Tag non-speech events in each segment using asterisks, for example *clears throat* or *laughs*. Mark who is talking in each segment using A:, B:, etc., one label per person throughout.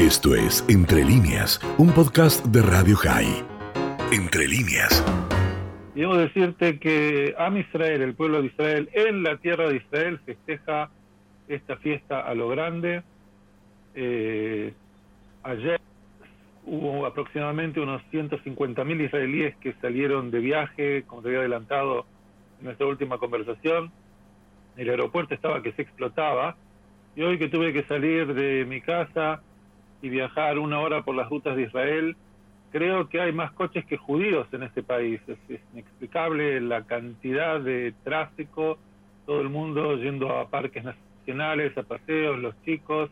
A: Esto es Entre líneas, un podcast de Radio High. Entre líneas.
B: Debo decirte que Am Israel, el pueblo de Israel, en la tierra de Israel, festeja esta fiesta a lo grande. Eh, ayer hubo aproximadamente unos 150.000 israelíes que salieron de viaje, como te había adelantado en nuestra última conversación. El aeropuerto estaba que se explotaba. Y hoy que tuve que salir de mi casa y viajar una hora por las rutas de Israel, creo que hay más coches que judíos en este país. Es, inexplicable la cantidad de tráfico, todo el mundo yendo a parques nacionales, a paseos, los chicos.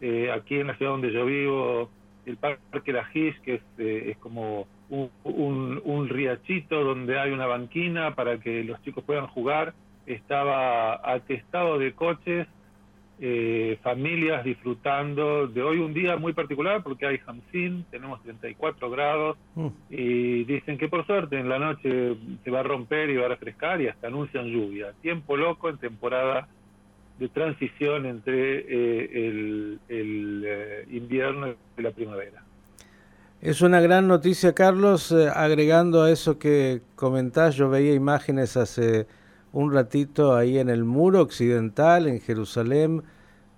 B: Eh, aquí en la ciudad donde yo vivo, el parque Lajish, que es, eh, es como un, un, un riachito donde hay una banquina para que los chicos puedan jugar, estaba atestado de coches eh, familias disfrutando de hoy un día muy particular porque hay Hamsin, tenemos 34 grados mm. y dicen que por suerte en la noche se va a romper y va a refrescar y hasta anuncian lluvia. Tiempo loco en temporada de transición entre eh, el, eh, invierno y la primavera.
C: Es una gran noticia, Carlos. agregando a eso que comentás, yo veía imágenes hace un ratito ahí en el muro occidental, en Jerusalén,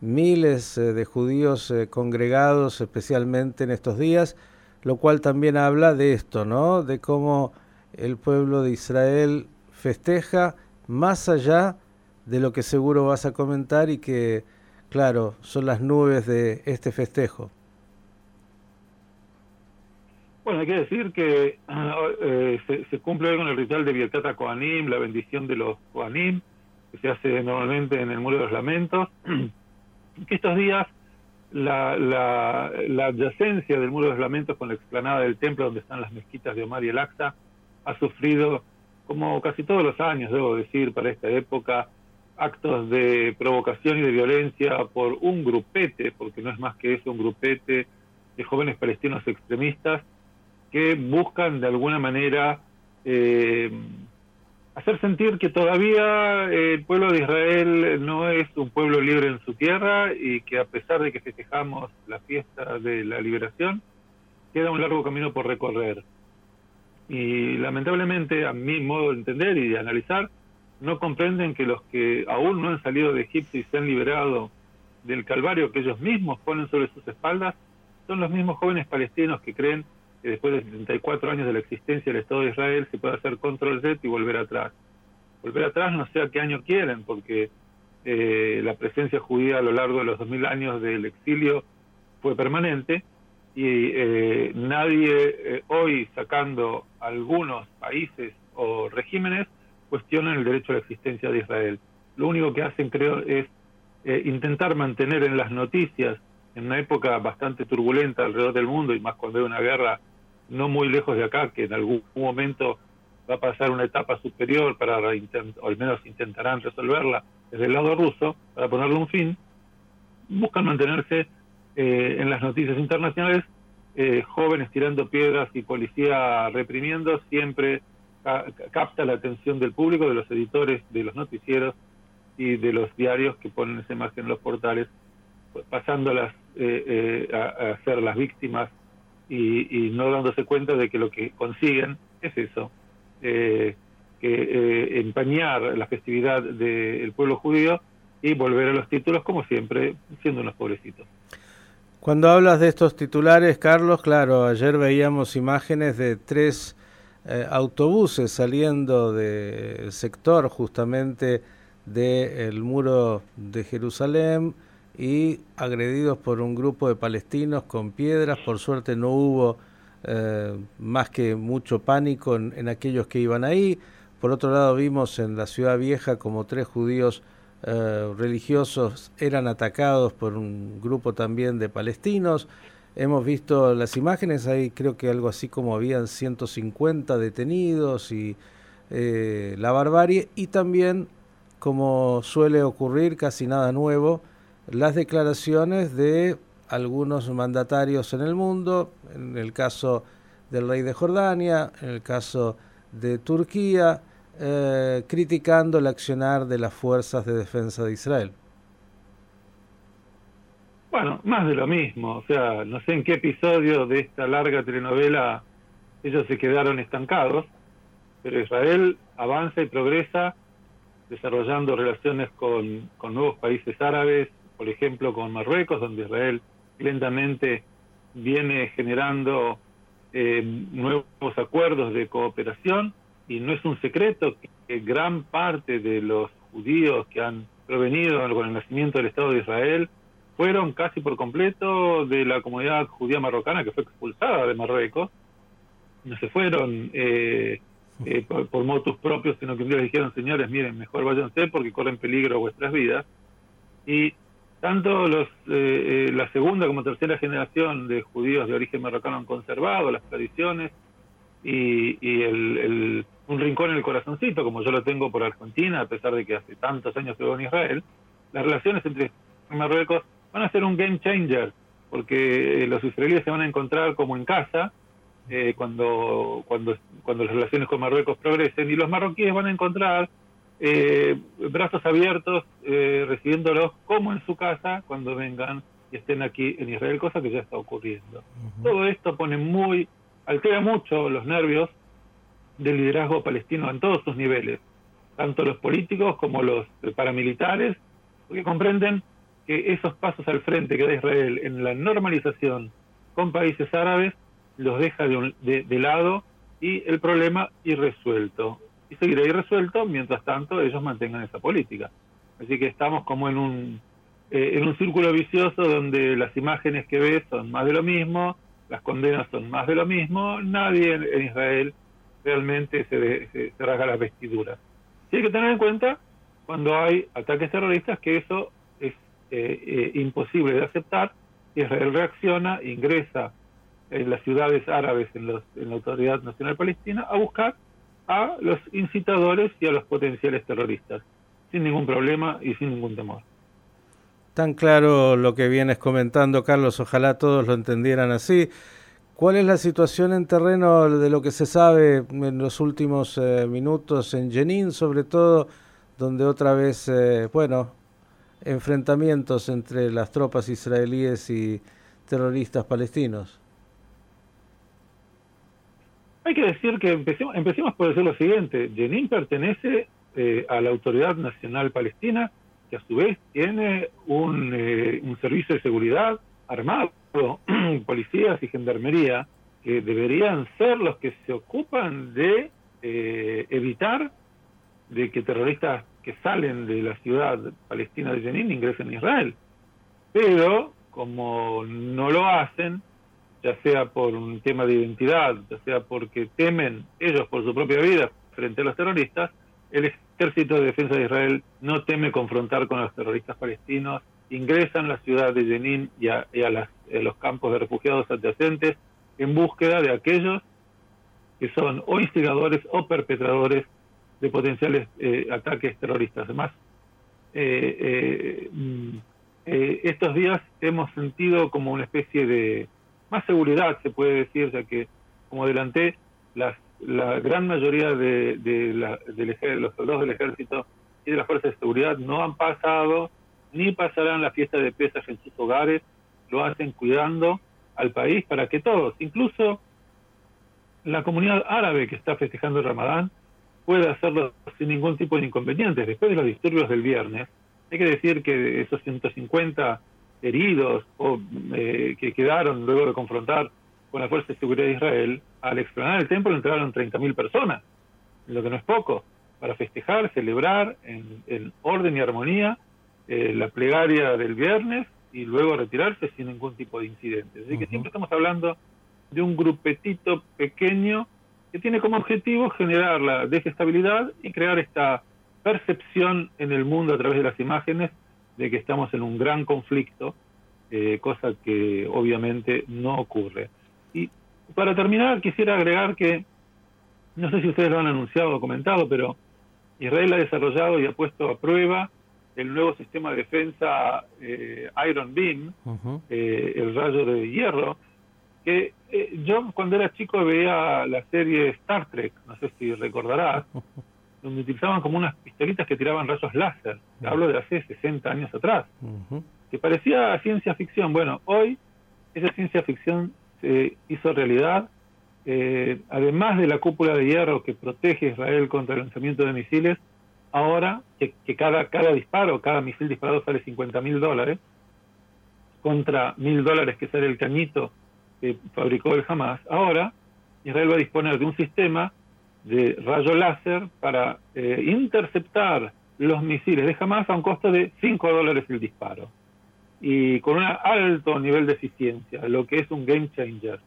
C: miles eh, de judíos eh, congregados especialmente en estos días, lo cual también habla de esto, ¿no? De cómo el pueblo de Israel festeja más allá de lo que seguro vas a comentar y que, claro, son las nubes de este festejo.
B: Bueno, hay que decir que eh, se, cumple hoy con el ritual de Birkat Kohanim, la bendición de los Kohanim, que se hace normalmente en el Muro de los Lamentos, *clears throat* que estos días la, la, la, adyacencia del Muro de los Lamentos con la explanada del templo donde están las mezquitas de Omar y el Aqsa ha sufrido, como casi todos los años, debo decir, para esta época, actos de provocación y de violencia por un grupete, porque no es más que eso, un grupete de jóvenes palestinos extremistas que buscan de alguna manera eh, hacer sentir que todavía el pueblo de Israel no es un pueblo libre en su tierra y que a pesar de que festejamos la fiesta de la liberación, queda un largo camino por recorrer. Y lamentablemente, a mi modo de entender y de analizar, no comprenden que los que aún no han salido de Egipto y se han liberado del calvario que ellos mismos ponen sobre sus espaldas, son los mismos jóvenes palestinos que creen que después de 74 años de la existencia del Estado de Israel se puede hacer control Z y volver atrás. Volver atrás no sé a qué año quieren, porque eh, la presencia judía a lo largo de los 2000 años del exilio fue permanente y eh, nadie eh, hoy sacando algunos países o regímenes cuestionan el derecho a la existencia de Israel. Lo único que hacen, creo, es intentar mantener en las noticias, en una época bastante turbulenta alrededor del mundo y más cuando hay una guerra no muy lejos de acá, que en algún momento va a pasar una etapa superior para, o al menos intentarán resolverla desde el lado ruso, para ponerle un fin, buscan mantenerse eh, en las noticias internacionales, eh, jóvenes tirando piedras y policía reprimiendo, siempre capta la atención del público, de los editores, de los noticieros y de los diarios que ponen esa imagen en los portales, pasándolas eh, a, a ser las víctimas y, no dándose cuenta de que lo que consiguen es eso, eh, eh, empañar la festividad del pueblo judío y volver a los títulos como siempre, siendo unos pobrecitos.
C: Cuando hablas de estos titulares, Carlos, claro, ayer veíamos imágenes de tres eh, autobuses saliendo del sector justamente del muro de Jerusalén, y agredidos por un grupo de palestinos con piedras. Por suerte no hubo eh, más que mucho pánico en, aquellos que iban ahí. Por otro lado vimos en la ciudad vieja como tres judíos eh, religiosos eran atacados por un grupo también de palestinos. Hemos visto las imágenes, ahí creo que algo así como habían 150 detenidos y eh, la barbarie. Y también, como suele ocurrir, casi nada nuevo, las declaraciones de algunos mandatarios en el mundo, en el caso del rey de Jordania, en el caso de Turquía, eh, criticando el accionar de las fuerzas de defensa de Israel.
B: Bueno, más de lo mismo, o sea, no sé en qué episodio de esta larga telenovela ellos se quedaron estancados, pero Israel avanza y progresa desarrollando relaciones con, nuevos países árabes, por ejemplo con Marruecos, donde Israel lentamente viene generando eh, nuevos acuerdos de cooperación y no es un secreto que gran parte de los judíos que han provenido con el nacimiento del Estado de Israel fueron casi por completo de la comunidad judía marrocana que fue expulsada de Marruecos. No se fueron eh, eh, por, motos propios, sino que un les dijeron, señores, miren, mejor váyanse porque corren peligro vuestras vidas. Y tanto los, eh, la segunda como tercera generación de judíos de origen marrocano han conservado las tradiciones y, y el, un rincón en el corazoncito, como yo lo tengo por Argentina, a pesar de que hace tantos años vivo en Israel, las relaciones entre Marruecos van a ser un game changer, porque los israelíes se van a encontrar como en casa eh, cuando, cuando, cuando las relaciones con Marruecos progresen y los marroquíes van a encontrar eh, brazos abiertos eh, recibiéndolos como en su casa cuando vengan y estén aquí en Israel, cosa que ya está ocurriendo. Todo esto pone muy, altera mucho los nervios del liderazgo palestino en todos sus niveles, tanto los políticos como los paramilitares, porque comprenden que esos pasos al frente que da Israel en la normalización con países árabes los deja de, de, lado y el problema irresuelto. Y seguirá irresuelto mientras tanto ellos mantengan esa política. Así que estamos como en un, eh, en un círculo vicioso donde las imágenes que ves son más de lo mismo, las condenas son más de lo mismo, nadie en, Israel realmente se, se, se rasga las vestiduras. Y hay que tener en cuenta cuando hay ataques terroristas que eso eh, eh, imposible de aceptar, Israel reacciona, ingresa en las ciudades árabes, en, los, en la Autoridad Nacional Palestina, a buscar a los incitadores y a los potenciales terroristas, sin ningún problema y sin ningún temor.
C: Tan claro lo que vienes comentando, Carlos, ojalá todos lo entendieran así. ¿Cuál es la situación en terreno de lo que se sabe en los últimos eh, minutos en Jenin, sobre todo, donde otra vez, bueno, enfrentamientos entre las tropas israelíes y terroristas palestinos?
B: Hay que decir que empecemos, empecemos por decir lo siguiente. Jenin pertenece eh, a la Autoridad Nacional Palestina, que a su vez tiene un, eh, un servicio de seguridad armado, *clears throat* policías y gendarmería, que deberían ser los que se ocupan de eh, evitar de que terroristas que salen de la ciudad palestina de Jenin ingresen a Israel. Pero como no lo hacen, ya sea por un tema de identidad, ya sea porque temen ellos por su propia vida frente a los terroristas, el ejército de defensa de Israel no teme confrontar con los terroristas palestinos, ingresan a la ciudad de Jenin y a, los campos de refugiados adyacentes en búsqueda de aquellos que son o instigadores o perpetradores de potenciales eh, ataques terroristas. Además, eh, eh, mm, estos días hemos sentido como una especie de más seguridad, se puede decir, ya que, como adelanté, la gran mayoría de, los soldados del ejército y de las fuerzas de seguridad no han pasado ni pasarán la fiesta de pesas en sus hogares, lo hacen cuidando al país para que todos, incluso la comunidad árabe que está festejando el Ramadán, puede hacerlo sin ningún tipo de inconvenientes. Después de los disturbios del viernes, hay que decir que esos 150 heridos o eh, que quedaron luego de confrontar con la Fuerza de Seguridad de Israel, al explanar el templo entraron 30.000 personas, lo que no es poco, para festejar, celebrar en, orden y armonía eh, la plegaria del viernes y luego retirarse sin ningún tipo de incidentes. Así que siempre estamos hablando de un grupetito pequeño que tiene como objetivo generar la desestabilidad y crear esta percepción en el mundo a través de las imágenes de que estamos en un gran conflicto, eh, cosa que obviamente no ocurre. Y para terminar, quisiera agregar que, no sé si ustedes lo han anunciado o comentado, pero Israel ha desarrollado y ha puesto a prueba el nuevo sistema de defensa eh, Iron Beam, eh, el rayo de hierro, que eh, yo cuando era chico veía la serie Star Trek, no sé si recordarás, *laughs* donde utilizaban como unas pistolitas que tiraban rayos láser. Hablo de hace 60 años atrás. que parecía ciencia ficción. Bueno, hoy esa ciencia ficción se hizo realidad. Eh, además de la cúpula de hierro que protege a Israel contra el lanzamiento de misiles, ahora que, cada, cada disparo, cada misil disparado sale 50 mil dólares, contra mil dólares que sale el cañito que fabricó el Hamas, ahora Israel va a disponer de un sistema de rayo láser para eh, interceptar los misiles de Hamas a un costo de 5 dólares el disparo y con un alto nivel de eficiencia, lo que es un game changer.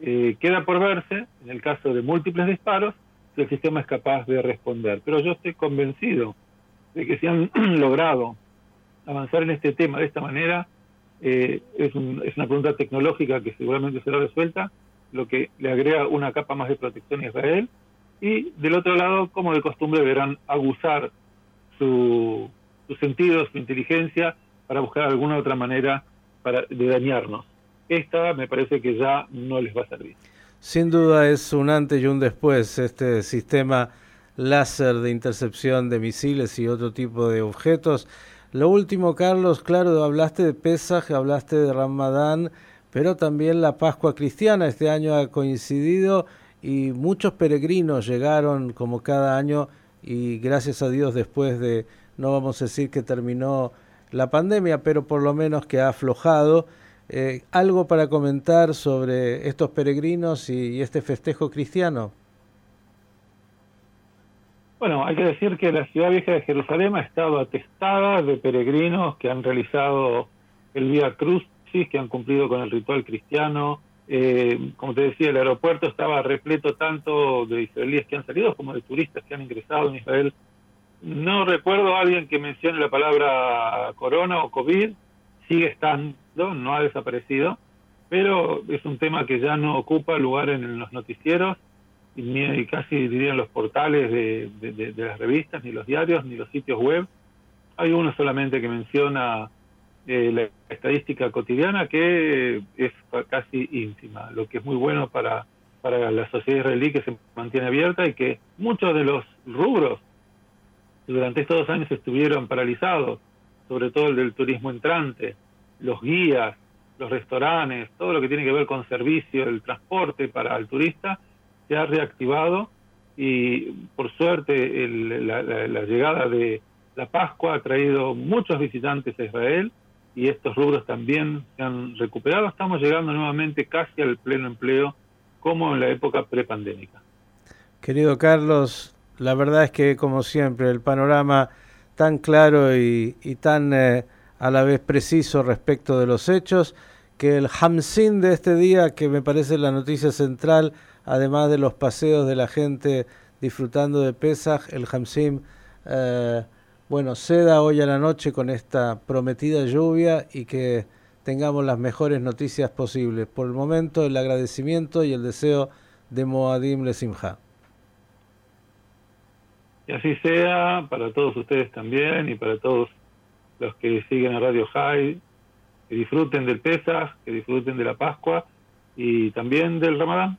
B: Eh, queda por verse, en el caso de múltiples disparos, si el sistema es capaz de responder. Pero yo estoy convencido de que si han *clears throat* logrado avanzar en este tema de esta manera, eh, es, es una pregunta tecnológica que seguramente será resuelta, lo que le agrega una capa más de protección a Israel. Y del otro lado, como de costumbre, verán abusar su, sus sentidos, su inteligencia, para buscar alguna otra manera para, de dañarnos. Esta me parece que ya no les va a servir.
C: Sin duda es un antes y un después este sistema láser de intercepción de misiles y otro tipo de objetos. Lo último, Carlos, claro, hablaste de Pesaj, hablaste de Ramadán, pero también la Pascua cristiana este año ha coincidido y muchos peregrinos llegaron como cada año y gracias a Dios después de, no vamos a decir que terminó la pandemia, pero por lo menos que ha aflojado. Eh, ¿Algo para comentar sobre estos peregrinos y, este festejo cristiano?
B: Bueno, hay que decir que la ciudad vieja de Jerusalén ha estado atestada de peregrinos que han realizado el Vía Crucis, que han cumplido con el ritual cristiano. Eh, como te decía, el aeropuerto estaba repleto tanto de israelíes que han salido como de turistas que han ingresado en Israel no recuerdo a alguien que mencione la palabra corona o COVID, sigue estando, no ha desaparecido, pero es un tema que ya no ocupa lugar en los noticieros, ni casi dirían los portales de, las revistas, ni los diarios, ni los sitios web. Hay uno solamente que menciona eh, la estadística cotidiana que es casi íntima, lo que es muy bueno para, para la sociedad israelí que se mantiene abierta y que muchos de los rubros durante estos dos años estuvieron paralizados, sobre todo el del turismo entrante, los guías, los restaurantes, todo lo que tiene que ver con servicio, el transporte para el turista, se ha reactivado y por suerte la, llegada de la Pascua ha traído muchos visitantes a Israel y estos rubros también se han recuperado. Estamos llegando nuevamente casi al pleno empleo como en la época prepandémica.
C: Querido Carlos, la verdad es que, como siempre, el panorama tan claro y, tan eh, a la vez preciso respecto de los hechos, que el Hamsin de este día, que me parece la noticia central, además de los paseos de la gente disfrutando de Pesach, el Hamsim, eh, bueno, ceda hoy a la noche con esta prometida lluvia y que tengamos las mejores noticias posibles. Por el momento, el agradecimiento y el deseo de Moadim Lesimha.
B: Y así sea para todos ustedes también y para todos los que siguen a Radio High, que disfruten del Pesaj, que disfruten de la Pascua y también del Ramadán.